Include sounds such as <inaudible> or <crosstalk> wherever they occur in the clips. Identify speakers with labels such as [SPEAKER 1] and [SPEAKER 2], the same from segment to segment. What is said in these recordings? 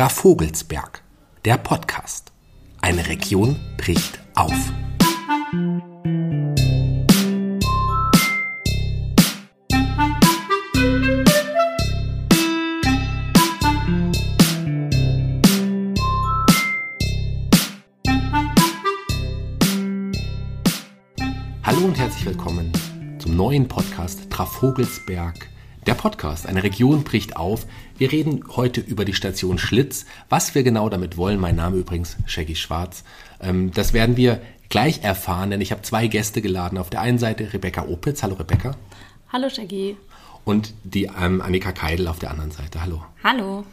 [SPEAKER 1] Trafogelsberg, der Podcast. Eine Region bricht auf. Hallo und herzlich willkommen zum neuen Podcast Trafogelsberg, der Podcast, eine Region bricht auf. Wir reden heute über die Station Schlitz. Was wir genau damit wollen, mein Name übrigens Shaggy Schwarz, ähm, das werden wir gleich erfahren, denn ich habe zwei Gäste geladen. Auf der einen Seite Rebecca Opitz. Hallo Rebecca.
[SPEAKER 2] Hallo Shaggy.
[SPEAKER 1] Und die ähm, Annika Keidel auf der anderen Seite. Hallo.
[SPEAKER 2] Hallo.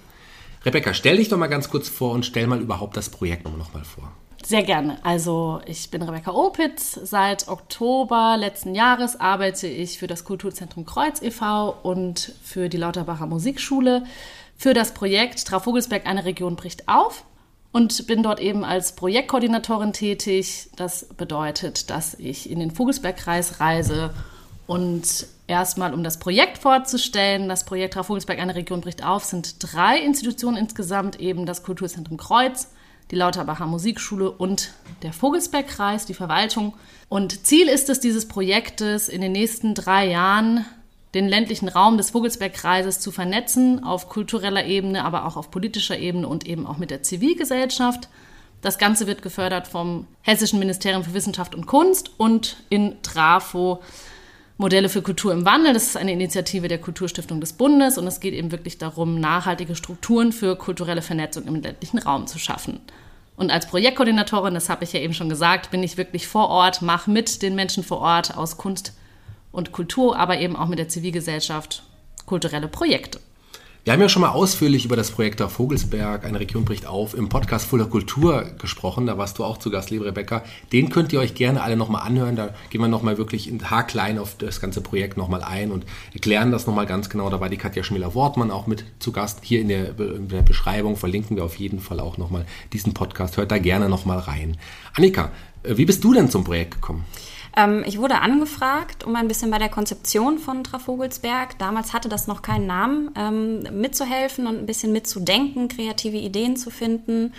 [SPEAKER 1] Rebecca, stell dich doch mal ganz kurz vor und stell mal überhaupt das Projekt nochmal vor.
[SPEAKER 2] Sehr gerne. Also ich bin Rebecca Opitz. Seit Oktober letzten Jahres arbeite ich für das Kulturzentrum Kreuz e.V. und für die Lauterbacher Musikschule für das Projekt Trafogelsberg eine Region bricht auf und bin dort eben als Projektkoordinatorin tätig. Das bedeutet, dass ich in den Vogelsbergkreis reise und erstmal um das Projekt vorzustellen. Das Projekt Trafogelsberg eine Region bricht auf sind drei Institutionen insgesamt, eben das Kulturzentrum Kreuz, die Lauterbacher Musikschule und der Vogelsbergkreis, die Verwaltung. Und Ziel ist es dieses Projektes, in den nächsten drei Jahren den ländlichen Raum des Vogelsbergkreises zu vernetzen, auf kultureller Ebene, aber auch auf politischer Ebene und eben auch mit der Zivilgesellschaft. Das Ganze wird gefördert vom Hessischen Ministerium für Wissenschaft und Kunst und in Trafo Modelle für Kultur im Wandel. Das ist eine Initiative der Kulturstiftung des Bundes und es geht eben wirklich darum, nachhaltige Strukturen für kulturelle Vernetzung im ländlichen Raum zu schaffen. Und als Projektkoordinatorin, das habe ich ja eben schon gesagt, bin ich wirklich vor Ort, mache mit den Menschen vor Ort aus Kunst und Kultur, aber eben auch mit der Zivilgesellschaft kulturelle Projekte.
[SPEAKER 1] Wir haben ja schon mal ausführlich über das Projekt der Vogelsberg, eine Region bricht auf, im Podcast Fuller Kultur gesprochen. Da warst du auch zu Gast, liebe Rebecca. Den könnt ihr euch gerne alle nochmal anhören. Da gehen wir nochmal wirklich in haarklein auf das ganze Projekt nochmal ein und erklären das nochmal ganz genau. Da war die Katja Schmiller-Wortmann auch mit zu Gast. Hier in der, in der Beschreibung verlinken wir auf jeden Fall auch nochmal diesen Podcast. Hört da gerne nochmal rein. Annika, äh, wie bist du denn zum Projekt gekommen?
[SPEAKER 3] Ähm, ich wurde angefragt, um ein bisschen bei der Konzeption von Trafogelsberg, damals hatte das noch keinen Namen, ähm, mitzuhelfen und ein bisschen mitzudenken, kreative Ideen zu finden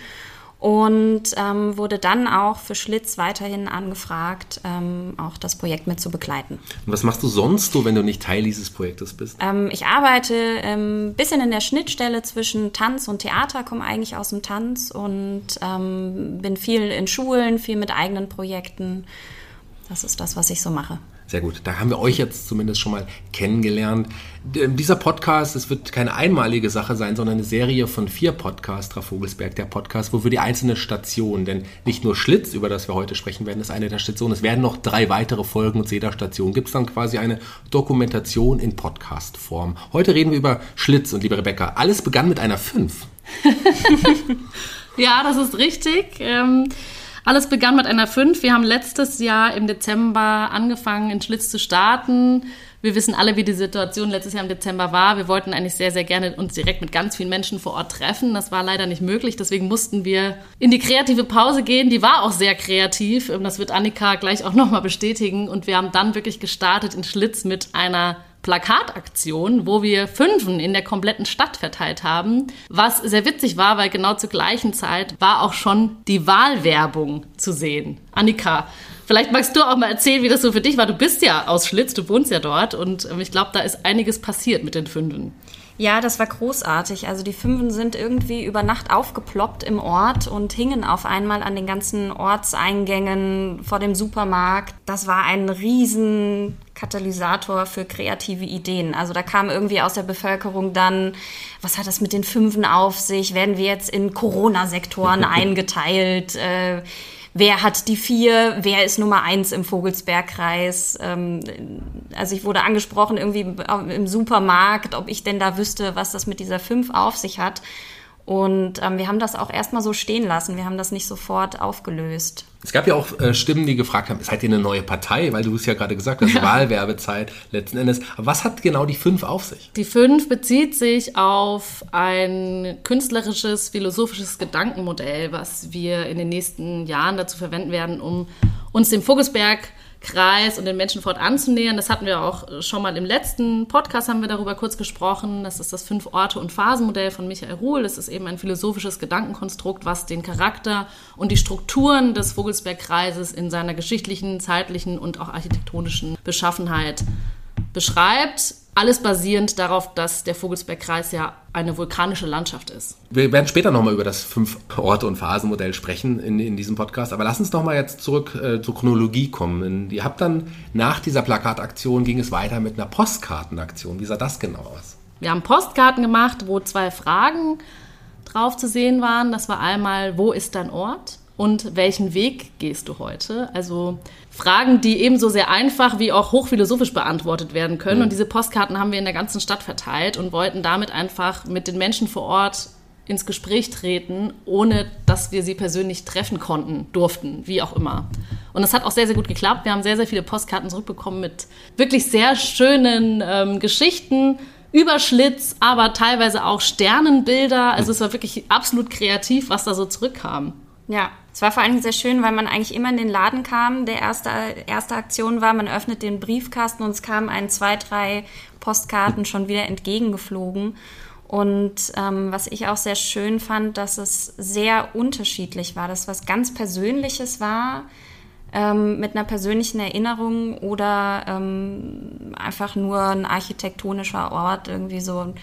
[SPEAKER 3] und ähm, wurde dann auch für Schlitz weiterhin angefragt, ähm, auch das Projekt mit zu begleiten.
[SPEAKER 1] Und was machst du sonst so, wenn du nicht Teil dieses Projektes bist?
[SPEAKER 3] Ähm, ich arbeite ein ähm, bisschen in der Schnittstelle zwischen Tanz und Theater, komme eigentlich aus dem Tanz und ähm, bin viel in Schulen, viel mit eigenen Projekten. Das ist das, was ich so mache.
[SPEAKER 1] Sehr gut. Da haben wir euch jetzt zumindest schon mal kennengelernt. Dieser Podcast, es wird keine einmalige Sache sein, sondern eine Serie von vier Podcasts, Vogelsberg, der Podcast, wo wir die einzelne Station, denn nicht nur Schlitz, über das wir heute sprechen werden, ist eine der Stationen. Es werden noch drei weitere Folgen und zu jeder Station gibt es dann quasi eine Dokumentation in Podcast-Form. Heute reden wir über Schlitz und liebe Rebecca, alles begann mit einer 5. <laughs>
[SPEAKER 2] ja, das ist richtig. Ähm alles begann mit einer 5. Wir haben letztes Jahr im Dezember angefangen, in Schlitz zu starten. Wir wissen alle, wie die Situation letztes Jahr im Dezember war. Wir wollten eigentlich sehr, sehr gerne uns direkt mit ganz vielen Menschen vor Ort treffen. Das war leider nicht möglich. Deswegen mussten wir in die kreative Pause gehen. Die war auch sehr kreativ. Das wird Annika gleich auch nochmal bestätigen. Und wir haben dann wirklich gestartet in Schlitz mit einer Plakataktion, wo wir Fünfen in der kompletten Stadt verteilt haben, was sehr witzig war, weil genau zur gleichen Zeit war auch schon die Wahlwerbung zu sehen. Annika, vielleicht magst du auch mal erzählen, wie das so für dich war. Du bist ja aus Schlitz, du wohnst ja dort und ähm, ich glaube, da ist einiges passiert mit den Fünfen.
[SPEAKER 3] Ja, das war großartig. Also die Fünfen sind irgendwie über Nacht aufgeploppt im Ort und hingen auf einmal an den ganzen Ortseingängen vor dem Supermarkt. Das war ein riesen Katalysator für kreative Ideen. Also da kam irgendwie aus der Bevölkerung dann, was hat das mit den Fünfen auf sich? Werden wir jetzt in Corona-Sektoren <laughs> eingeteilt? Äh, wer hat die vier, wer ist Nummer eins im Vogelsbergkreis. Ähm, also ich wurde angesprochen irgendwie im Supermarkt, ob ich denn da wüsste, was das mit dieser fünf auf sich hat. Und ähm, wir haben das auch erstmal so stehen lassen. Wir haben das nicht sofort aufgelöst.
[SPEAKER 1] Es gab ja auch äh, Stimmen, die gefragt haben, seid ihr eine neue Partei? Weil du es ja gerade gesagt hast, ja. Wahlwerbezeit letzten Endes. Aber was hat genau die fünf auf sich?
[SPEAKER 2] Die fünf bezieht sich auf ein künstlerisches, philosophisches Gedankenmodell, was wir in den nächsten Jahren dazu verwenden werden, um uns dem Vogelsberg Kreis und den Menschen fort anzunähern. Das hatten wir auch schon mal im letzten Podcast, haben wir darüber kurz gesprochen. Das ist das Fünf-Orte- und Phasenmodell von Michael Ruhl. Das ist eben ein philosophisches Gedankenkonstrukt, was den Charakter und die Strukturen des Vogelsbergkreises in seiner geschichtlichen, zeitlichen und auch architektonischen Beschaffenheit beschreibt. Alles basierend darauf, dass der Vogelsbergkreis ja eine vulkanische Landschaft ist.
[SPEAKER 1] Wir werden später nochmal über das Fünf-Orte- und Phasenmodell sprechen in, in diesem Podcast. Aber lass uns nochmal jetzt zurück äh, zur Chronologie kommen. Ihr habt dann nach dieser Plakataktion ging es weiter mit einer Postkartenaktion. Wie sah das genau aus?
[SPEAKER 2] Wir haben Postkarten gemacht, wo zwei Fragen drauf zu sehen waren. Das war einmal, wo ist dein Ort? Und welchen Weg gehst du heute? Also Fragen, die ebenso sehr einfach wie auch hochphilosophisch beantwortet werden können. Mhm. Und diese Postkarten haben wir in der ganzen Stadt verteilt und wollten damit einfach mit den Menschen vor Ort ins Gespräch treten, ohne dass wir sie persönlich treffen konnten, durften, wie auch immer. Und das hat auch sehr, sehr gut geklappt. Wir haben sehr, sehr viele Postkarten zurückbekommen mit wirklich sehr schönen ähm, Geschichten über Schlitz, aber teilweise auch Sternenbilder. Also es war wirklich absolut kreativ, was da so zurückkam.
[SPEAKER 3] Ja, es war vor Dingen sehr schön, weil man eigentlich immer in den Laden kam. Der erste, erste Aktion war, man öffnet den Briefkasten und es kamen ein, zwei, drei Postkarten schon wieder entgegengeflogen. Und ähm, was ich auch sehr schön fand, dass es sehr unterschiedlich war, dass was ganz Persönliches war, ähm, mit einer persönlichen Erinnerung oder ähm, einfach nur ein architektonischer Ort, irgendwie so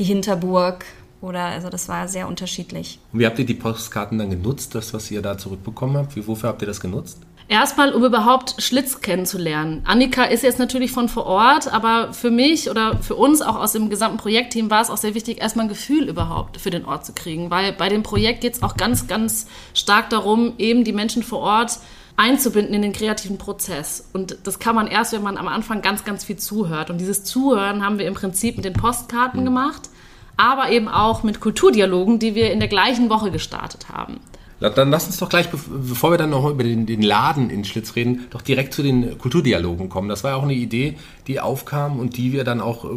[SPEAKER 3] die Hinterburg oder also das war sehr unterschiedlich.
[SPEAKER 1] Und wie habt ihr die Postkarten dann genutzt, das, was ihr da zurückbekommen habt? Wie, wofür habt ihr das genutzt?
[SPEAKER 2] Erstmal, um überhaupt Schlitz kennenzulernen. Annika ist jetzt natürlich von vor Ort, aber für mich oder für uns auch aus dem gesamten Projektteam war es auch sehr wichtig, erstmal ein Gefühl überhaupt für den Ort zu kriegen. Weil bei dem Projekt geht es auch ganz, ganz stark darum, eben die Menschen vor Ort einzubinden in den kreativen Prozess. Und das kann man erst, wenn man am Anfang ganz, ganz viel zuhört. Und dieses Zuhören haben wir im Prinzip mit den Postkarten mhm. gemacht aber eben auch mit Kulturdialogen, die wir in der gleichen Woche gestartet haben.
[SPEAKER 1] Dann lass uns doch gleich, bevor wir dann noch über den, den, Laden in Schlitz reden, doch direkt zu den Kulturdialogen kommen. Das war ja auch eine Idee, die aufkam und die wir dann auch äh,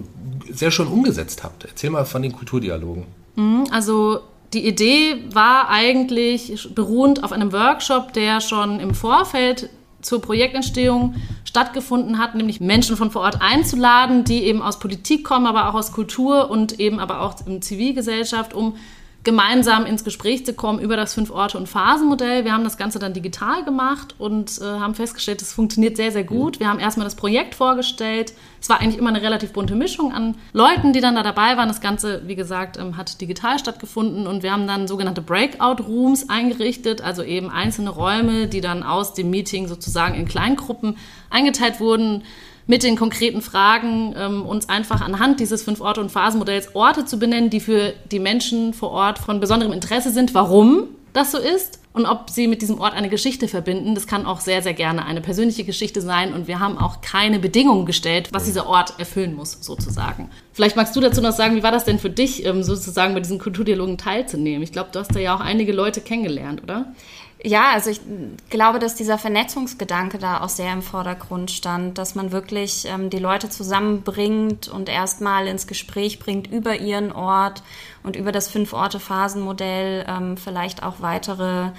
[SPEAKER 1] sehr schön umgesetzt habt. Erzähl mal von den Kulturdialogen.
[SPEAKER 2] Mhm, also die Idee war eigentlich beruhend auf einem Workshop, der schon im Vorfeld zur Projektentstehung stattgefunden hat, nämlich Menschen von vor Ort einzuladen, die eben aus Politik kommen, aber auch aus Kultur und eben aber auch in Zivilgesellschaft, um gemeinsam ins Gespräch zu kommen über das Fünf-Orte- und Phasenmodell. Wir haben das Ganze dann digital gemacht und äh, haben festgestellt, es funktioniert sehr, sehr gut. Wir haben erstmal das Projekt vorgestellt. Es war eigentlich immer eine relativ bunte Mischung an Leuten, die dann da dabei waren. Das Ganze, wie gesagt, ähm, hat digital stattgefunden und wir haben dann sogenannte Breakout-Rooms eingerichtet, also eben einzelne Räume, die dann aus dem Meeting sozusagen in Kleingruppen eingeteilt wurden mit den konkreten Fragen ähm, uns einfach anhand dieses Fünf-Orte- und Phasenmodells Orte zu benennen, die für die Menschen vor Ort von besonderem Interesse sind, warum das so ist und ob sie mit diesem Ort eine Geschichte verbinden. Das kann auch sehr, sehr gerne eine persönliche Geschichte sein und wir haben auch keine Bedingungen gestellt, was dieser Ort erfüllen muss, sozusagen. Vielleicht magst du dazu noch sagen, wie war das denn für dich, ähm, sozusagen bei diesen Kulturdialogen teilzunehmen? Ich glaube, du hast da ja auch einige Leute kennengelernt, oder?
[SPEAKER 3] Ja, also ich glaube, dass dieser Vernetzungsgedanke da auch sehr im Vordergrund stand, dass man wirklich ähm, die Leute zusammenbringt und erstmal ins Gespräch bringt über ihren Ort und über das Fünf-Orte-Phasen-Modell ähm, vielleicht auch weitere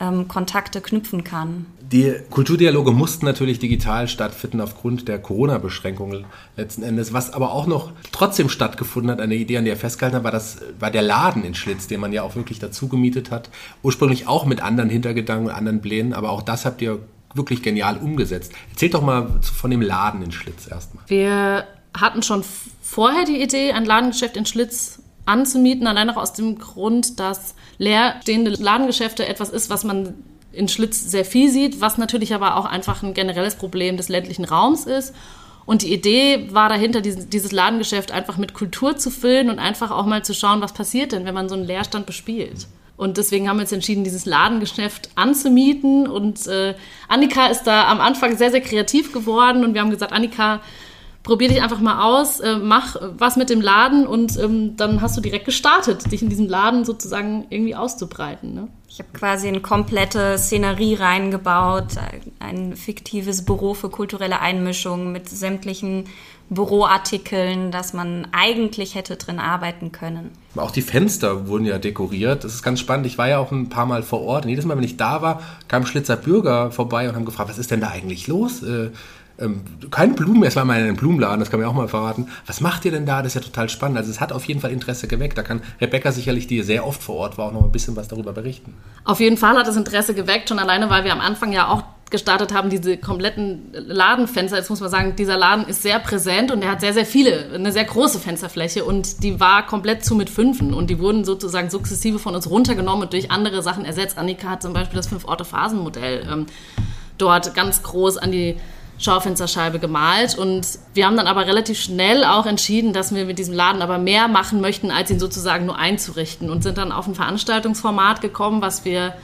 [SPEAKER 3] ähm, Kontakte knüpfen kann.
[SPEAKER 1] Die Kulturdialoge mussten natürlich digital stattfinden aufgrund der Corona-Beschränkungen letzten Endes. Was aber auch noch trotzdem stattgefunden hat, eine Idee, an der festgehalten hat, war, das, war der Laden in Schlitz, den man ja auch wirklich dazu gemietet hat. Ursprünglich auch mit anderen Hintergedanken und anderen Plänen, aber auch das habt ihr wirklich genial umgesetzt. Erzählt doch mal von dem Laden in Schlitz erstmal.
[SPEAKER 2] Wir hatten schon vorher die Idee, ein Ladengeschäft in Schlitz anzumieten, allein auch aus dem Grund, dass leerstehende Ladengeschäfte etwas ist, was man in Schlitz sehr viel sieht, was natürlich aber auch einfach ein generelles Problem des ländlichen Raums ist. Und die Idee war dahinter, dieses Ladengeschäft einfach mit Kultur zu füllen und einfach auch mal zu schauen, was passiert denn, wenn man so einen Leerstand bespielt. Und deswegen haben wir uns entschieden, dieses Ladengeschäft anzumieten. Und äh, Annika ist da am Anfang sehr, sehr kreativ geworden. Und wir haben gesagt, Annika, probier dich einfach mal aus, äh, mach was mit dem Laden und ähm, dann hast du direkt gestartet, dich in diesem Laden sozusagen irgendwie auszubreiten. Ne?
[SPEAKER 3] Ich habe quasi eine komplette Szenerie reingebaut, ein fiktives Büro für kulturelle Einmischung mit sämtlichen Büroartikeln, dass man eigentlich hätte drin arbeiten können.
[SPEAKER 1] Auch die Fenster wurden ja dekoriert. Das ist ganz spannend. Ich war ja auch ein paar Mal vor Ort und jedes Mal, wenn ich da war, kamen Schlitzer Bürger vorbei und haben gefragt, was ist denn da eigentlich los? Äh, ähm, keine Blumen, es war mal in einem Blumenladen, das kann man auch mal verraten. Was macht ihr denn da? Das ist ja total spannend. Also es hat auf jeden Fall Interesse geweckt. Da kann Rebecca sicherlich, die sehr oft vor Ort war, auch noch ein bisschen was darüber berichten.
[SPEAKER 2] Auf jeden Fall hat es Interesse geweckt, schon alleine, weil wir am Anfang ja auch gestartet haben, diese kompletten Ladenfenster. Jetzt muss man sagen, dieser Laden ist sehr präsent und er hat sehr, sehr viele, eine sehr große Fensterfläche und die war komplett zu mit Fünfen und die wurden sozusagen sukzessive von uns runtergenommen und durch andere Sachen ersetzt. Annika hat zum Beispiel das Fünf-Orte-Phasen-Modell ähm, dort ganz groß an die Schaufensterscheibe gemalt. Und wir haben dann aber relativ schnell auch entschieden, dass wir mit diesem Laden aber mehr machen möchten, als ihn sozusagen nur einzurichten. Und sind dann auf ein Veranstaltungsformat gekommen, was wir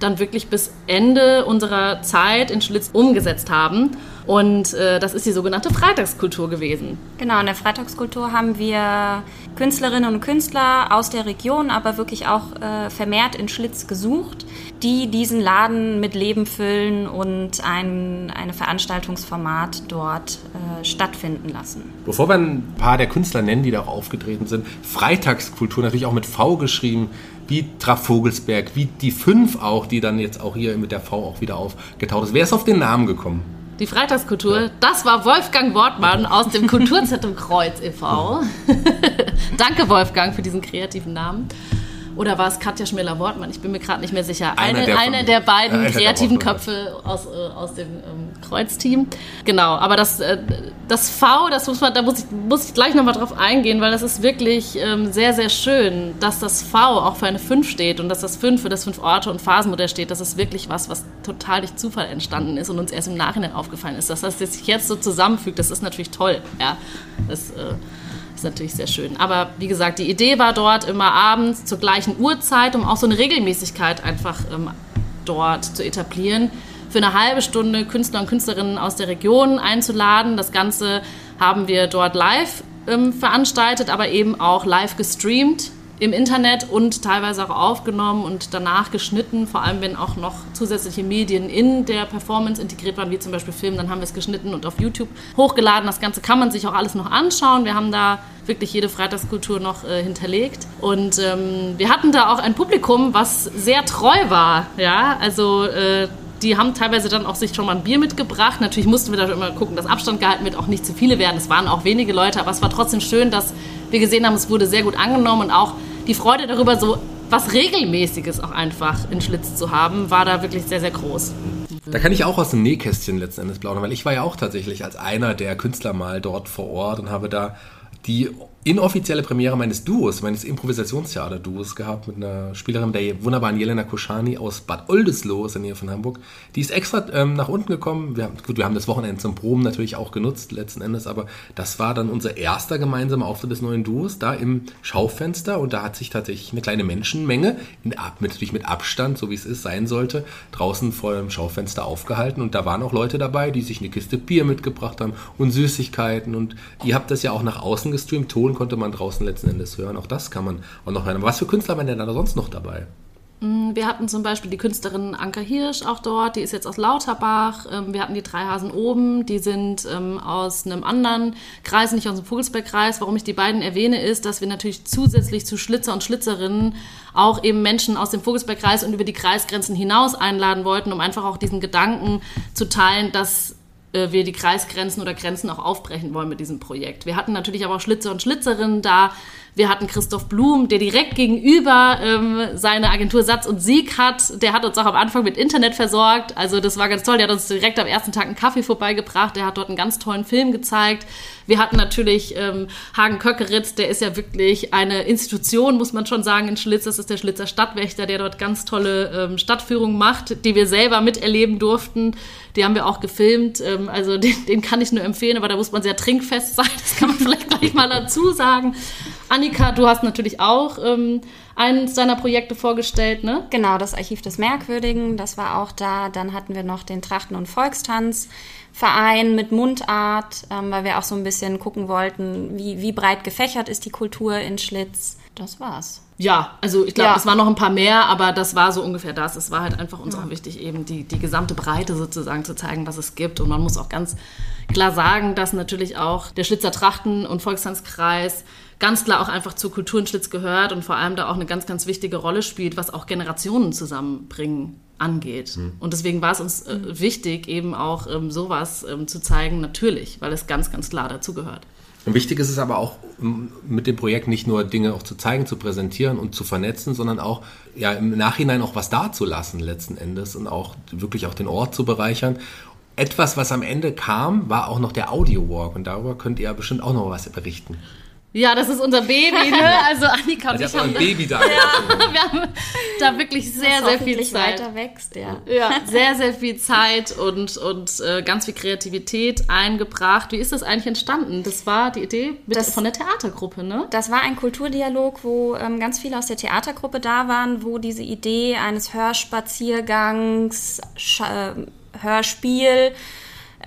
[SPEAKER 2] dann wirklich bis Ende unserer Zeit in Schlitz umgesetzt haben. Und äh, das ist die sogenannte Freitagskultur gewesen.
[SPEAKER 3] Genau, in der Freitagskultur haben wir Künstlerinnen und Künstler aus der Region, aber wirklich auch äh, vermehrt in Schlitz gesucht, die diesen Laden mit Leben füllen und ein eine Veranstaltungsformat dort äh, stattfinden lassen.
[SPEAKER 1] Bevor wir ein paar der Künstler nennen, die da auch aufgetreten sind, Freitagskultur natürlich auch mit V geschrieben, wie Traf Vogelsberg, wie die fünf auch, die dann jetzt auch hier mit der V auch wieder aufgetaucht ist. Wer ist auf den Namen gekommen?
[SPEAKER 2] Die Freitagskultur, ja. das war Wolfgang Wortmann aus dem Kulturzentrum Kreuz e.V. <laughs> Danke, Wolfgang, für diesen kreativen Namen. Oder war es Katja Schmiller-Wortmann? Ich bin mir gerade nicht mehr sicher. Eine, eine, der, eine der, beiden ja, kreativen Köpfe aus, äh, aus dem ähm, Kreuzteam. Genau, aber das, äh, das V, das muss man, da muss ich, muss ich gleich nochmal drauf eingehen, weil das ist wirklich ähm, sehr, sehr schön, dass das V auch für eine 5 steht und dass das 5 für das 5 Orte- und Phasenmodell steht. Das ist wirklich was, was total durch Zufall entstanden ist und uns erst im Nachhinein aufgefallen ist. Dass das sich jetzt so zusammenfügt, das ist natürlich toll. Ja, das, äh, ist natürlich sehr schön. Aber wie gesagt, die Idee war dort immer abends zur gleichen Uhrzeit, um auch so eine Regelmäßigkeit einfach ähm, dort zu etablieren. Für eine halbe Stunde Künstler und Künstlerinnen aus der Region einzuladen. Das Ganze haben wir dort live ähm, veranstaltet, aber eben auch live gestreamt im Internet und teilweise auch aufgenommen und danach geschnitten, vor allem wenn auch noch zusätzliche Medien in der Performance integriert waren, wie zum Beispiel Film, dann haben wir es geschnitten und auf YouTube hochgeladen. Das Ganze kann man sich auch alles noch anschauen. Wir haben da wirklich jede Freitagskultur noch äh, hinterlegt. Und ähm, wir hatten da auch ein Publikum, was sehr treu war. Ja, also äh, die haben teilweise dann auch sich schon mal ein Bier mitgebracht. Natürlich mussten wir da immer gucken, dass Abstand gehalten wird, auch nicht zu viele werden. Es waren auch wenige Leute, aber es war trotzdem schön, dass wir gesehen haben, es wurde sehr gut angenommen und auch die Freude darüber, so was Regelmäßiges auch einfach in Schlitz zu haben, war da wirklich sehr, sehr groß.
[SPEAKER 1] Da kann ich auch aus dem Nähkästchen letzten Endes plaudern, weil ich war ja auch tatsächlich als einer der Künstler mal dort vor Ort und habe da die inoffizielle Premiere meines Duos, meines Improvisationstheater-Duos gehabt mit einer Spielerin, der wunderbaren Jelena Koschani aus Bad Oldesloe, in der Nähe von Hamburg. Die ist extra ähm, nach unten gekommen. Wir haben, gut, wir haben das Wochenende zum Proben natürlich auch genutzt, letzten Endes, aber das war dann unser erster gemeinsamer Auftritt des neuen Duos, da im Schaufenster und da hat sich tatsächlich eine kleine Menschenmenge, in, natürlich mit Abstand, so wie es ist, sein sollte, draußen vor dem Schaufenster aufgehalten und da waren auch Leute dabei, die sich eine Kiste Bier mitgebracht haben und Süßigkeiten und ihr habt das ja auch nach außen gestreamt, Ton konnte man draußen letzten Endes hören. Auch das kann man auch noch hören. was für Künstler waren denn da sonst noch dabei?
[SPEAKER 2] Mm, wir hatten zum Beispiel die Künstlerin Anka Hirsch auch dort, die ist jetzt aus Lauterbach. Ähm, wir hatten die drei Hasen oben, die sind ähm, aus einem anderen Kreis, nicht aus dem Vogelsbergkreis. Warum ich die beiden erwähne, ist, dass wir natürlich zusätzlich zu Schlitzer und Schlitzerinnen auch eben Menschen aus dem Vogelsbergkreis und über die Kreisgrenzen hinaus einladen wollten, um einfach auch diesen Gedanken zu teilen, dass wir die Kreisgrenzen oder Grenzen auch aufbrechen wollen mit diesem Projekt. Wir hatten natürlich aber auch Schlitzer und Schlitzerinnen da, wir hatten Christoph Blum, der direkt gegenüber ähm, seine Agentur Satz und Sieg hat. Der hat uns auch am Anfang mit Internet versorgt. Also das war ganz toll. Der hat uns direkt am ersten Tag einen Kaffee vorbeigebracht. Der hat dort einen ganz tollen Film gezeigt. Wir hatten natürlich ähm, Hagen Köckeritz, der ist ja wirklich eine Institution, muss man schon sagen, in Schlitz. Das ist der Schlitzer Stadtwächter, der dort ganz tolle ähm, Stadtführungen macht, die wir selber miterleben durften. Die haben wir auch gefilmt. Ähm, also <laughs> den, den kann ich nur empfehlen, aber da muss man sehr trinkfest sein. Das kann man <laughs> vielleicht gleich mal dazu sagen. Annika, du hast natürlich auch ähm, eines deiner Projekte vorgestellt, ne?
[SPEAKER 3] Genau, das Archiv des Merkwürdigen, das war auch da. Dann hatten wir noch den Trachten- und Volkstanzverein mit Mundart, ähm, weil wir auch so ein bisschen gucken wollten, wie, wie breit gefächert ist die Kultur in Schlitz. Das war's.
[SPEAKER 2] Ja, also ich glaube,
[SPEAKER 3] Ja.
[SPEAKER 2] es waren noch ein paar mehr, aber das war so ungefähr das. Es war halt einfach uns auch wichtig, eben die, die gesamte Breite sozusagen zu zeigen, was es gibt. Und man muss auch ganz klar sagen, dass natürlich auch der Schlitzer Trachten- und Volkstanzkreis ganz klar auch einfach zur Kultur in Schlitz gehört und vor allem da auch eine ganz, ganz wichtige Rolle spielt, was auch Generationen zusammenbringen angeht. Und deswegen war es uns äh, wichtig, eben auch ähm, sowas ähm, zu zeigen, natürlich, weil es ganz, ganz klar dazu gehört.
[SPEAKER 1] Und wichtig ist es aber auch, mit dem Projekt nicht nur Dinge auch zu zeigen, zu präsentieren und zu vernetzen, sondern auch ja, im Nachhinein auch was dazulassen letzten Endes und auch wirklich auch den Ort zu bereichern. Etwas, was am Ende kam, war auch noch der Audio Walk und darüber könnt ihr ja bestimmt auch noch was berichten.
[SPEAKER 2] Ja, das ist unser Baby, ne? <laughs> Also Annika und
[SPEAKER 1] Also
[SPEAKER 2] ich haben
[SPEAKER 1] ein Baby da. <laughs>
[SPEAKER 2] wir haben da wirklich sehr, sehr viel
[SPEAKER 3] hoffentlich
[SPEAKER 2] Zeit.
[SPEAKER 3] weiter wächst, ja.
[SPEAKER 2] Ja, <laughs> sehr, sehr viel Zeit und, und äh, ganz viel Kreativität eingebracht. Wie ist das eigentlich entstanden? Das war die Idee mit,
[SPEAKER 3] Das-
[SPEAKER 2] von der Theatergruppe, ne?
[SPEAKER 3] Das war ein Kulturdialog, wo ähm, ganz viele aus der Theatergruppe da waren, wo diese Idee eines Hörspaziergangs, Sch äh, Hörspiel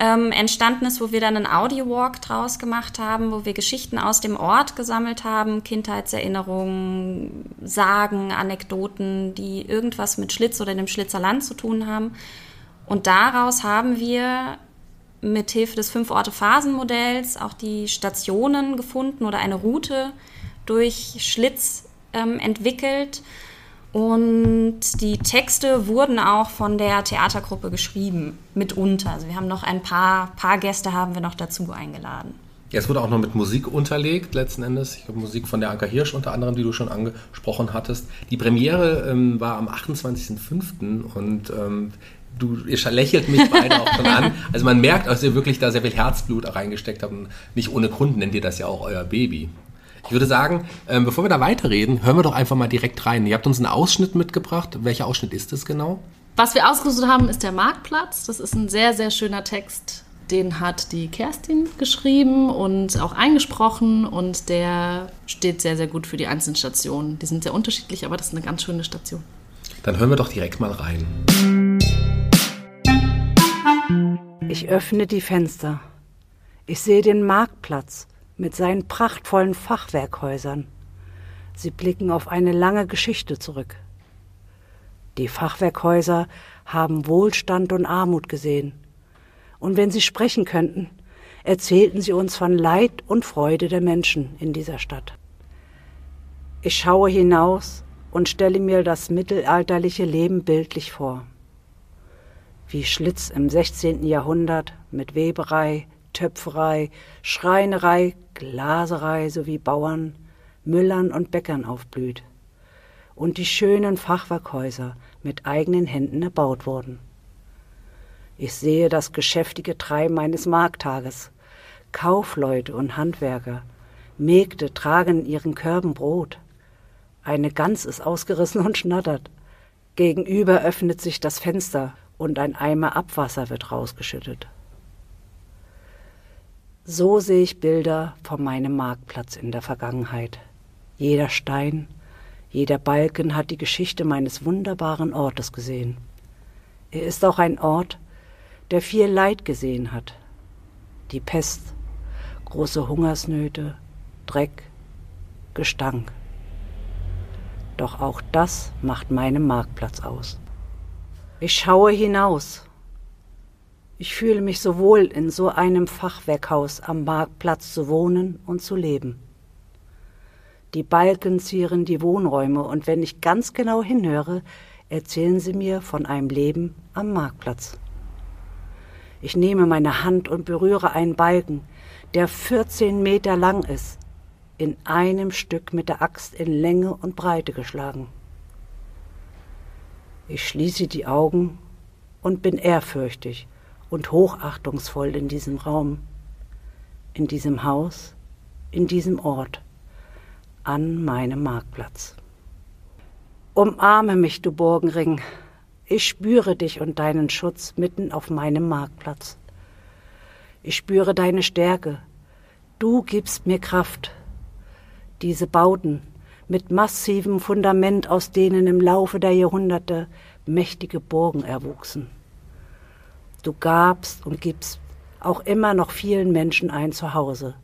[SPEAKER 3] ähm, entstanden ist, wo wir dann einen Audiowalk draus gemacht haben, wo wir Geschichten aus dem Ort gesammelt haben, Kindheitserinnerungen, Sagen, Anekdoten, die irgendwas mit Schlitz oder dem Schlitzer Land zu tun haben. Und daraus haben wir mit Hilfe des Fünf-Orte-Phasen-Modells auch die Stationen gefunden oder eine Route durch Schlitz ähm, entwickelt. Und die Texte wurden auch von der Theatergruppe geschrieben, mitunter. Also wir haben noch ein paar, paar Gäste haben wir noch dazu eingeladen.
[SPEAKER 1] Ja, es wurde auch noch mit Musik unterlegt, letzten Endes. Ich habe Musik von der Anker Hirsch unter anderem, die du schon angesprochen hattest. Die Premiere ähm, war am 28.05. und ähm, du, ihr lächelt mich beide auch schon an. <laughs> Also man merkt, dass ihr wirklich da sehr viel Herzblut reingesteckt habt und nicht ohne Grund nennt ihr das ja auch euer Baby. Ich würde sagen, ähm, bevor wir da weiterreden, hören wir doch einfach mal direkt rein. Ihr habt uns einen Ausschnitt mitgebracht. Welcher Ausschnitt ist es genau?
[SPEAKER 2] Was wir ausgesucht haben, ist der Marktplatz. Das ist ein sehr, sehr schöner Text. Den hat die Kerstin geschrieben und auch eingesprochen und der steht sehr, sehr gut für die einzelnen Stationen. Die sind sehr unterschiedlich, aber das ist eine ganz schöne Station.
[SPEAKER 1] Dann hören wir doch direkt mal rein.
[SPEAKER 4] Ich öffne die Fenster. Ich sehe den Marktplatz mit seinen prachtvollen Fachwerkhäusern. Sie blicken auf eine lange Geschichte zurück. Die Fachwerkhäuser haben Wohlstand und Armut gesehen. Und wenn sie sprechen könnten, erzählten sie uns von Leid und Freude der Menschen in dieser Stadt. Ich schaue hinaus und stelle mir das mittelalterliche Leben bildlich vor wie Schlitz im 16. Jahrhundert mit Weberei, Töpferei, Schreinerei, Glaserei sowie Bauern, Müllern und Bäckern aufblüht und die schönen Fachwerkhäuser mit eigenen Händen erbaut wurden. Ich sehe das geschäftige Treiben eines Markttages. Kaufleute und Handwerker, Mägde tragen in ihren Körben Brot. Eine Gans ist ausgerissen und schnattert. Gegenüber öffnet sich das Fenster und ein Eimer Abwasser wird rausgeschüttet. So sehe ich Bilder von meinem Marktplatz in der Vergangenheit. Jeder Stein, jeder Balken hat die Geschichte meines wunderbaren Ortes gesehen. Er ist auch ein Ort, der viel Leid gesehen hat. Die Pest, große Hungersnöte, Dreck, Gestank. Doch auch das macht meinen Marktplatz aus. Ich schaue hinaus. Ich fühle mich so wohl, in so einem Fachwerkhaus am Marktplatz zu wohnen und zu leben. Die Balken zieren die Wohnräume und wenn ich ganz genau hinhöre, erzählen sie mir von einem Leben am Marktplatz. Ich nehme meine Hand und berühre einen Balken, der 14 Meter lang ist, in einem Stück mit der Axt in Länge und Breite geschlagen. Ich schließe die Augen und bin ehrfürchtig und hochachtungsvoll in diesem Raum, in diesem Haus, in diesem Ort, an meinem Marktplatz. Umarme mich, du Burgenring, ich spüre dich und deinen Schutz mitten auf meinem Marktplatz. Ich spüre deine Stärke, du gibst mir Kraft. Diese Bauten mit massivem Fundament, aus denen im Laufe der Jahrhunderte mächtige Burgen erwuchsen. Du gabst und gibst auch immer noch vielen Menschen ein Zuhause,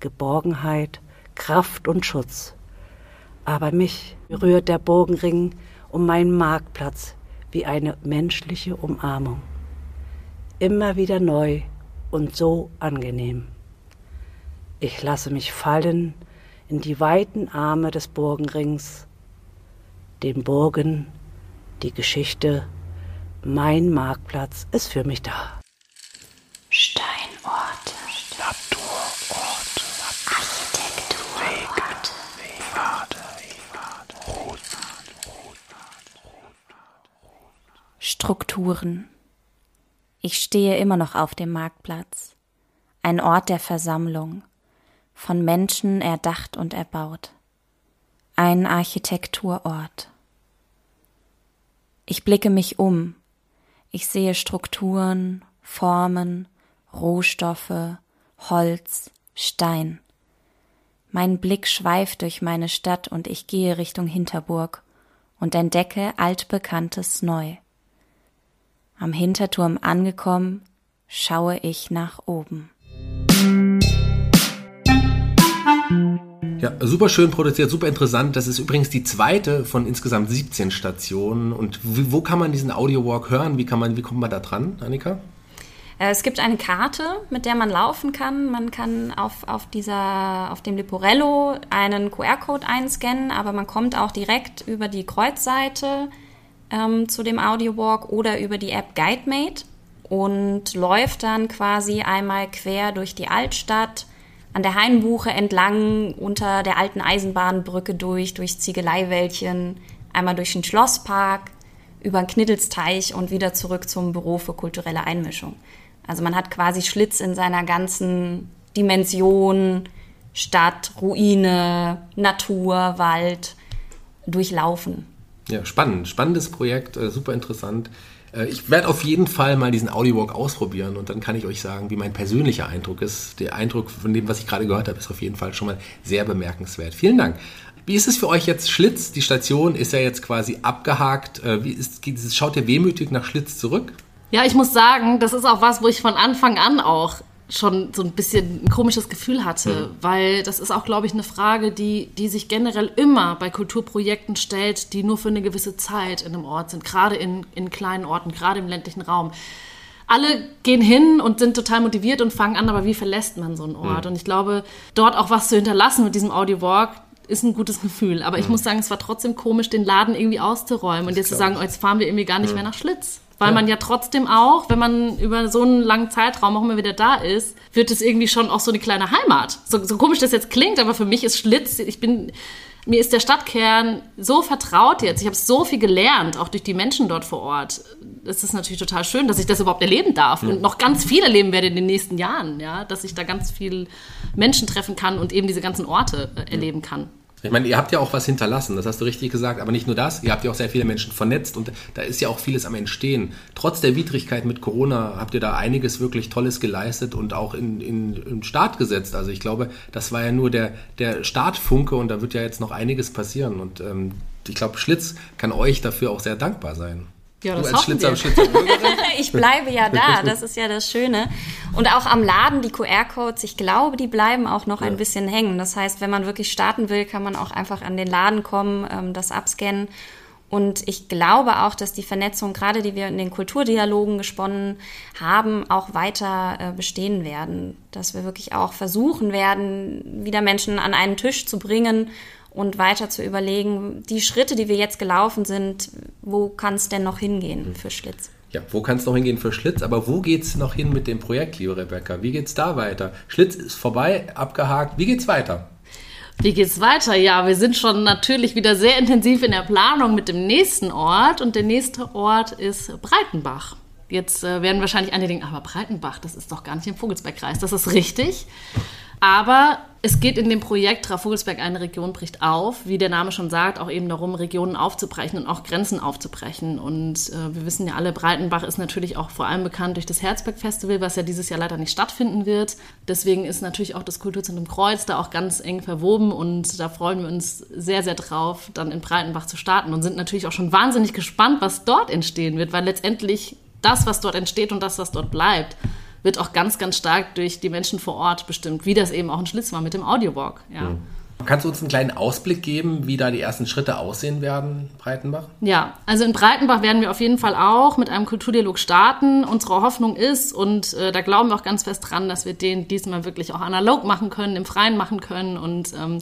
[SPEAKER 4] Geborgenheit, Kraft und Schutz. Aber mich berührt der Burgenring um meinen Marktplatz wie eine menschliche Umarmung. Immer wieder neu und so angenehm. Ich lasse mich fallen in die weiten Arme des Burgenrings, den Burgen, die Geschichte, mein Marktplatz ist für mich da.
[SPEAKER 5] Steinorte, Naturorte, Architekturorte, Wege, Wege, Routen,
[SPEAKER 3] Strukturen. Ich stehe immer noch auf dem Marktplatz, ein Ort der Versammlung, von Menschen erdacht und erbaut, ein Architekturort. Ich blicke mich um, ich sehe Strukturen, Formen, Rohstoffe, Holz, Stein. Mein Blick schweift durch meine Stadt und ich gehe Richtung Hinterburg und entdecke altbekanntes neu. Am Hinterturm angekommen, schaue ich nach oben.
[SPEAKER 1] Ja, super schön produziert, super interessant. Das ist übrigens die zweite von insgesamt 17 Stationen. Und wo kann man diesen Audio-Walk hören? Wie, kann man, wie kommt man da dran, Annika?
[SPEAKER 3] Äh, es gibt eine Karte, mit der man laufen kann. Man kann auf, auf, dieser, auf dem Leporello einen QR-Code einscannen, aber man kommt auch direkt über die Kreuzseite ähm, zu dem Audiowalk oder über die App GuideMate und läuft dann quasi einmal quer durch die Altstadt an der Hainbuche entlang unter der alten Eisenbahnbrücke durch, durch Ziegeleiwäldchen, einmal durch den Schlosspark, über den Knittelsteich und wieder zurück zum Büro für kulturelle Einmischung. Also man hat quasi Schlitz in seiner ganzen Dimension, Stadt, Ruine, Natur, Wald durchlaufen.
[SPEAKER 1] Ja, spannend. Spannendes Projekt, äh, super interessant. Äh, ich werde auf jeden Fall mal diesen Audiowalk ausprobieren und dann kann ich euch sagen, wie mein persönlicher Eindruck ist. Der Eindruck von dem, was ich gerade gehört habe, ist auf jeden Fall schon mal sehr bemerkenswert. Vielen Dank. Wie ist es für euch jetzt Schlitz? Die Station ist ja jetzt quasi abgehakt. Äh, wie ist, schaut ihr wehmütig nach Schlitz zurück?
[SPEAKER 2] Ja, ich muss sagen, das ist auch was, wo ich von Anfang an auch schon so ein bisschen ein komisches Gefühl hatte, mhm. weil das ist auch, glaube ich, eine Frage, die, die sich generell immer bei Kulturprojekten stellt, die nur für eine gewisse Zeit in einem Ort sind, gerade in, in kleinen Orten, gerade im ländlichen Raum. Alle gehen hin und sind total motiviert und fangen an, aber wie verlässt man so einen Ort? Mhm. Und ich glaube, dort auch was zu hinterlassen mit diesem Audio-Walk, ist ein gutes Gefühl. Aber ich mhm. muss sagen, es war trotzdem komisch, den Laden irgendwie auszuräumen das und jetzt zu sagen, oh, jetzt fahren wir irgendwie gar nicht ja. mehr nach Schlitz. Weil ja. man ja trotzdem auch, wenn man über so einen langen Zeitraum auch immer wieder da ist, wird es irgendwie schon auch so eine kleine Heimat. So, so komisch das jetzt klingt, aber für mich ist Schlitz, ich bin, mir ist der Stadtkern so vertraut jetzt. Ich habe so viel gelernt, auch durch die Menschen dort vor Ort. Es ist natürlich total schön, dass ich das überhaupt erleben darf ja. und noch ganz viel erleben werde in den nächsten Jahren, ja, dass ich da ganz viel Menschen treffen kann und eben diese ganzen Orte äh, erleben kann.
[SPEAKER 1] Ich meine, ihr habt ja auch was hinterlassen, das hast du richtig gesagt, aber nicht nur das, ihr habt ja auch sehr viele Menschen vernetzt und da ist ja auch vieles am Entstehen. Trotz der Widrigkeit mit Corona habt ihr da einiges wirklich Tolles geleistet und auch in, in, in Start gesetzt. Also ich glaube, das war ja nur der, der Startfunke und da wird ja jetzt noch einiges passieren und ähm, ich glaube, Schlitz kann euch dafür auch sehr dankbar sein.
[SPEAKER 2] Ja, das du als Schlitzer, Schlitzer <laughs>
[SPEAKER 3] Ich bleibe ja da, <laughs> das ist ja das Schöne. Und auch am Laden, die QR-Codes, ich glaube, die bleiben auch noch ja. ein bisschen hängen. Das heißt, wenn man wirklich starten will, kann man auch einfach an den Laden kommen, ähm, das abscannen. Und ich glaube auch, dass die Vernetzung, gerade die wir in den Kulturdialogen gesponnen haben, auch weiter äh, bestehen werden. Dass wir wirklich auch versuchen werden, wieder Menschen an einen Tisch zu bringen und weiter zu überlegen, die Schritte, die wir jetzt gelaufen sind, wo kann es denn noch hingehen für Schlitz?
[SPEAKER 1] Ja, wo kann es noch hingehen für Schlitz? Aber wo geht es noch hin mit dem Projekt, liebe Rebecca? Wie geht es da weiter? Schlitz ist vorbei, abgehakt. Wie geht's weiter?
[SPEAKER 2] Wie geht's weiter? Ja, wir sind schon natürlich wieder sehr intensiv in der Planung mit dem nächsten Ort und der nächste Ort ist Breitenbach. Jetzt äh, werden wahrscheinlich einige denken, aber Breitenbach, das ist doch gar nicht im Vogelsbergkreis. Das ist richtig. Aber es geht in dem Projekt Trafogelsberg eine Region bricht auf, wie der Name schon sagt, auch eben darum, Regionen aufzubrechen und auch Grenzen aufzubrechen. Und äh, wir wissen ja alle, Breitenbach ist natürlich auch vor allem bekannt durch das Herzberg-Festival, was ja dieses Jahr leider nicht stattfinden wird. Deswegen ist natürlich auch das Kulturzentrum Kreuz da auch ganz eng verwoben und da freuen wir uns sehr, sehr drauf, dann in Breitenbach zu starten und sind natürlich auch schon wahnsinnig gespannt, was dort entstehen wird, weil letztendlich das, was dort entsteht und das, was dort bleibt, wird auch ganz, ganz stark durch die Menschen vor Ort bestimmt, wie das eben auch ein Schlitz war mit dem Audiowalk. Ja.
[SPEAKER 1] Mhm. Kannst du uns einen kleinen Ausblick geben, wie da die ersten Schritte aussehen werden, Breitenbach?
[SPEAKER 2] Ja, also in Breitenbach werden wir auf jeden Fall auch mit einem Kulturdialog starten. Unsere Hoffnung ist, und äh, da glauben wir auch ganz fest dran, dass wir den diesmal wirklich auch analog machen können, im Freien machen können und ähm,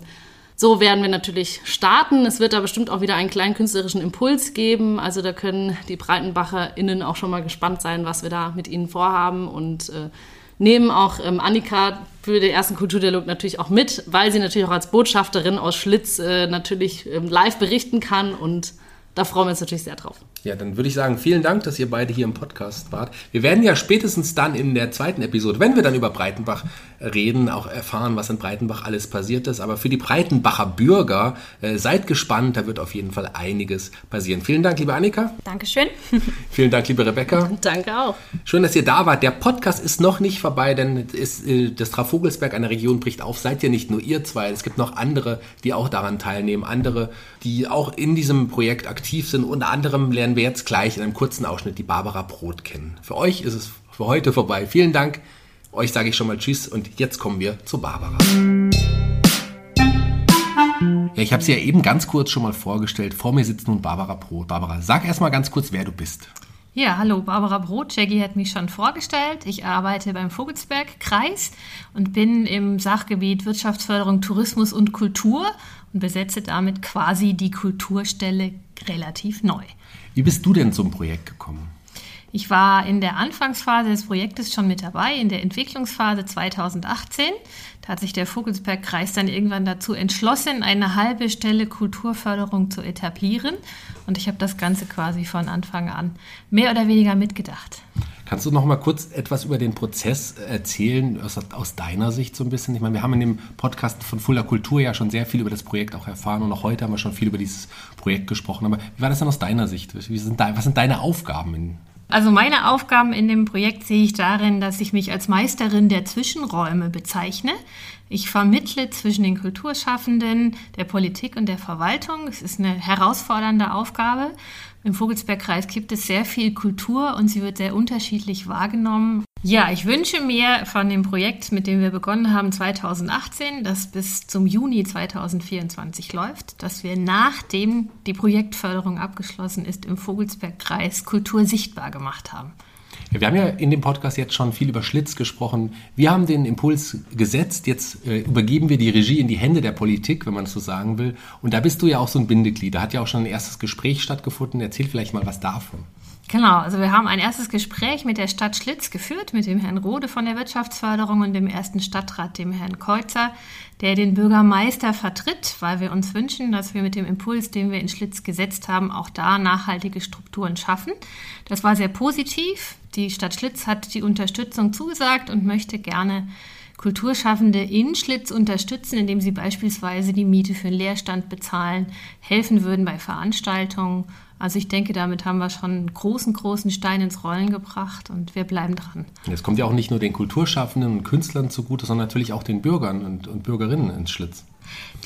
[SPEAKER 2] so werden wir natürlich starten. Es wird da bestimmt auch wieder einen kleinen künstlerischen Impuls geben. Also da können die BreitenbacherInnen auch schon mal gespannt sein, was wir da mit ihnen vorhaben und äh, nehmen auch ähm, Annika für den ersten Kulturdialog natürlich auch mit, weil sie natürlich auch als Botschafterin aus Schlitz äh, natürlich ähm, live berichten kann und da freuen wir uns natürlich sehr drauf.
[SPEAKER 1] Ja, dann würde ich sagen, vielen Dank, dass ihr beide hier im Podcast wart. Wir werden ja spätestens dann in der zweiten Episode, wenn wir dann über Breitenbach reden, auch erfahren, was in Breitenbach alles passiert ist. Aber für die Breitenbacher Bürger, äh, seid gespannt, da wird auf jeden Fall einiges passieren. Vielen Dank, liebe Annika.
[SPEAKER 3] Dankeschön. <laughs>
[SPEAKER 1] Vielen Dank, liebe Rebecca. <laughs>
[SPEAKER 2] Danke auch.
[SPEAKER 1] Schön, dass ihr da wart. Der Podcast ist noch nicht vorbei, denn ist, äh, das Trafogelsberg einer Region bricht auf. Seid ihr nicht nur ihr zwei, es gibt noch andere, die auch daran teilnehmen, andere, die auch in diesem Projekt aktiv sind. Unter anderem lernen lernen wir jetzt gleich in einem kurzen Ausschnitt die Barbara Brot kennen. Für euch ist es für heute vorbei. Vielen Dank. Euch sage ich schon mal Tschüss und jetzt kommen wir zu Barbara. Ja, ich habe sie ja eben ganz kurz schon mal vorgestellt. Vor mir sitzt nun Barbara Brot. Barbara, sag erst mal ganz kurz, wer du bist.
[SPEAKER 6] Ja, hallo, Barbara Brot. Jackie hat mich schon vorgestellt. Ich arbeite beim Vogelsberg-Kreis und bin im Sachgebiet Wirtschaftsförderung, Tourismus und Kultur und besetze damit quasi die Kulturstelle relativ neu.
[SPEAKER 1] Wie bist du denn zum Projekt gekommen?
[SPEAKER 6] Ich war in der Anfangsphase des Projektes schon mit dabei, in der Entwicklungsphase 2018. Da hat sich der Vogelsberg-Kreis dann irgendwann dazu entschlossen, eine halbe Stelle Kulturförderung zu etablieren. Und ich habe das Ganze quasi von Anfang an mehr oder weniger mitgedacht.
[SPEAKER 1] Kannst du noch mal kurz etwas über den Prozess erzählen, aus, aus, deiner Sicht so ein bisschen? Ich meine, wir haben in dem Podcast von Fuller Kultur ja schon sehr viel über das Projekt auch erfahren und auch heute haben wir schon viel über dieses Projekt gesprochen. Aber wie war das denn aus deiner Sicht? Sind da, was sind deine Aufgaben in,
[SPEAKER 6] also meine Aufgaben in dem Projekt sehe ich darin, dass ich mich als Meisterin der Zwischenräume bezeichne. Ich vermittle zwischen den Kulturschaffenden, der Politik und der Verwaltung. Es ist eine herausfordernde Aufgabe im Vogelsbergkreis gibt es sehr viel Kultur und sie wird sehr unterschiedlich wahrgenommen. Ja, ich wünsche mir von dem Projekt, mit dem wir begonnen haben 2018, das bis zum Juni 2024 läuft, dass wir nachdem die Projektförderung abgeschlossen ist, im Vogelsbergkreis Kultur sichtbar gemacht haben.
[SPEAKER 1] Wir haben ja in dem Podcast jetzt schon viel über Schlitz gesprochen. Wir haben den Impuls gesetzt. Jetzt äh, übergeben wir die Regie in die Hände der Politik, wenn man es so sagen will. Und da bist du ja auch so ein Bindeglied. Da hat ja auch schon ein erstes Gespräch stattgefunden. Erzähl vielleicht mal was davon.
[SPEAKER 6] Genau, also wir haben ein erstes Gespräch mit der Stadt Schlitz geführt, mit dem Herrn Rode von der Wirtschaftsförderung und dem ersten Stadtrat, dem Herrn Kreuzer, der den Bürgermeister vertritt, weil wir uns wünschen, dass wir mit dem Impuls, den wir in Schlitz gesetzt haben, auch da nachhaltige Strukturen schaffen. Das war sehr positiv. Die Stadt Schlitz hat die Unterstützung zugesagt und möchte gerne Kulturschaffende in Schlitz unterstützen, indem sie beispielsweise die Miete für einen Leerstand bezahlen, helfen würden bei Veranstaltungen also ich denke, damit haben wir schon einen großen, großen Stein ins Rollen gebracht und wir bleiben dran.
[SPEAKER 1] Es kommt ja auch nicht nur den Kulturschaffenden und Künstlern zugute, sondern natürlich auch den Bürgern und, und Bürgerinnen ins Schlitz.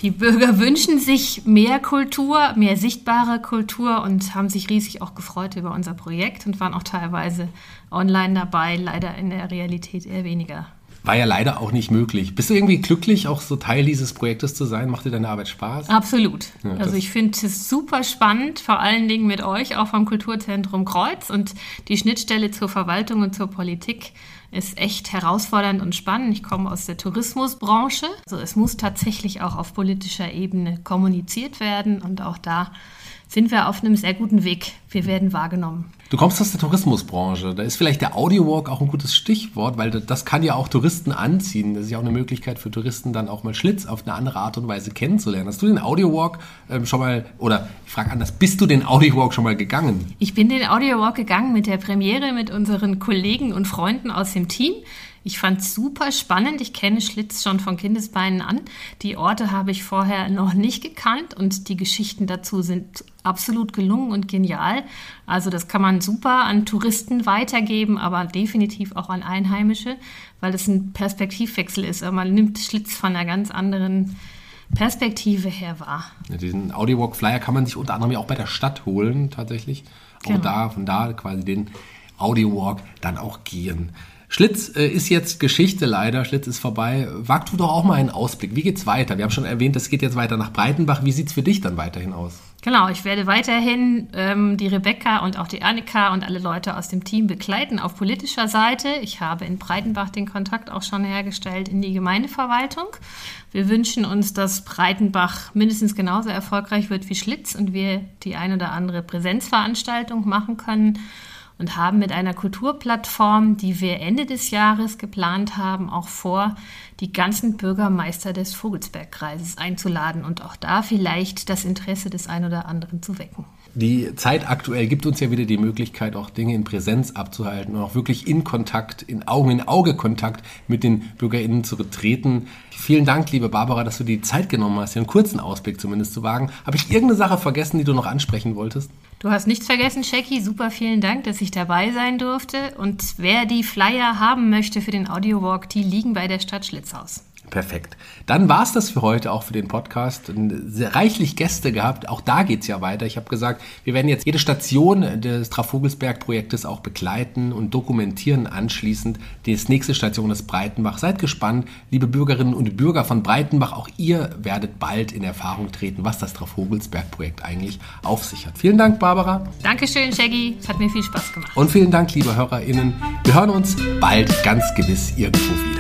[SPEAKER 6] Die Bürger wünschen sich mehr Kultur, mehr sichtbare Kultur und haben sich riesig auch gefreut über unser Projekt und waren auch teilweise online dabei, leider in der Realität eher weniger
[SPEAKER 1] war ja leider auch nicht möglich. Bist du irgendwie glücklich, auch so Teil dieses Projektes zu sein? Macht dir deine Arbeit Spaß?
[SPEAKER 6] Absolut. Ja, also ich finde es super spannend, vor allen Dingen mit euch, auch vom Kulturzentrum Kreuz. Und die Schnittstelle zur Verwaltung und zur Politik ist echt herausfordernd und spannend. Ich komme aus der Tourismusbranche. Also es muss tatsächlich auch auf politischer Ebene kommuniziert werden und auch da sind wir auf einem sehr guten Weg. Wir werden wahrgenommen.
[SPEAKER 1] Du kommst aus der Tourismusbranche. Da ist vielleicht der Audiowalk auch ein gutes Stichwort, weil das kann ja auch Touristen anziehen. Das ist ja auch eine Möglichkeit für Touristen dann auch mal Schlitz auf eine andere Art und Weise kennenzulernen. Hast du den Audiowalk ähm, schon mal, oder ich frage anders, bist du den Audiowalk schon mal gegangen?
[SPEAKER 6] Ich bin den Audiowalk gegangen mit der Premiere mit unseren Kollegen und Freunden aus dem Team. Ich fand es super spannend. Ich kenne Schlitz schon von Kindesbeinen an. Die Orte habe ich vorher noch nicht gekannt und die Geschichten dazu sind absolut gelungen und genial. Also das kann man super an Touristen weitergeben, aber definitiv auch an Einheimische, weil das ein Perspektivwechsel ist. Man nimmt Schlitz von einer ganz anderen Perspektive her wahr.
[SPEAKER 1] Ja, diesen Audiowalk-Flyer kann man sich unter anderem ja auch bei der Stadt holen, tatsächlich. Auch
[SPEAKER 6] Genau.
[SPEAKER 1] da, von da quasi den Audiowalk dann auch gehen. Schlitz äh, ist jetzt Geschichte leider, Schlitz ist vorbei. Wag du doch auch mal einen Ausblick. Wie geht's weiter? Wir haben schon erwähnt, es geht jetzt weiter nach Breitenbach. Wie sieht's für dich dann weiterhin aus?
[SPEAKER 6] Genau, ich werde weiterhin ähm, die Rebecca und auch die Annika und alle Leute aus dem Team begleiten auf politischer Seite. Ich habe in Breitenbach den Kontakt auch schon hergestellt in die Gemeindeverwaltung. Wir wünschen uns, dass Breitenbach mindestens genauso erfolgreich wird wie Schlitz und wir die ein oder andere Präsenzveranstaltung machen können und haben mit einer Kulturplattform, die wir Ende des Jahres geplant haben, auch vor, die ganzen Bürgermeister des Vogelsbergkreises einzuladen und auch da vielleicht das Interesse des einen oder anderen zu wecken.
[SPEAKER 1] Die Zeit aktuell gibt uns ja wieder die Möglichkeit, auch Dinge in Präsenz abzuhalten und auch wirklich in Kontakt, in Augen-in-Auge-Kontakt mit den BürgerInnen zu treten. Vielen Dank, liebe Barbara, dass du die Zeit genommen hast, hier einen kurzen Ausblick zumindest zu wagen. Habe ich irgendeine Sache vergessen, die du noch ansprechen wolltest?
[SPEAKER 6] Du hast nichts vergessen, Shaggy. Super vielen Dank, dass ich dabei sein durfte. Und wer die Flyer haben möchte für den Audiowalk, die liegen bei der Stadt Schlitzhaus.
[SPEAKER 1] Perfekt. Dann war's das für heute auch für den Podcast. Reichlich Gäste gehabt. Auch da geht's ja weiter. Ich habe gesagt, wir werden jetzt jede Station des Trafogelsberg-Projektes auch begleiten und dokumentieren anschließend. Die nächste Station ist Breitenbach. Seid gespannt, liebe Bürgerinnen und Bürger von Breitenbach. Auch ihr werdet bald in Erfahrung treten, was das Trafogelsberg-Projekt eigentlich auf sich hat. Vielen Dank, Barbara.
[SPEAKER 6] Dankeschön, Shaggy. Es hat mir viel Spaß gemacht.
[SPEAKER 1] Und vielen Dank, liebe HörerInnen. Wir hören uns bald ganz gewiss irgendwo wieder.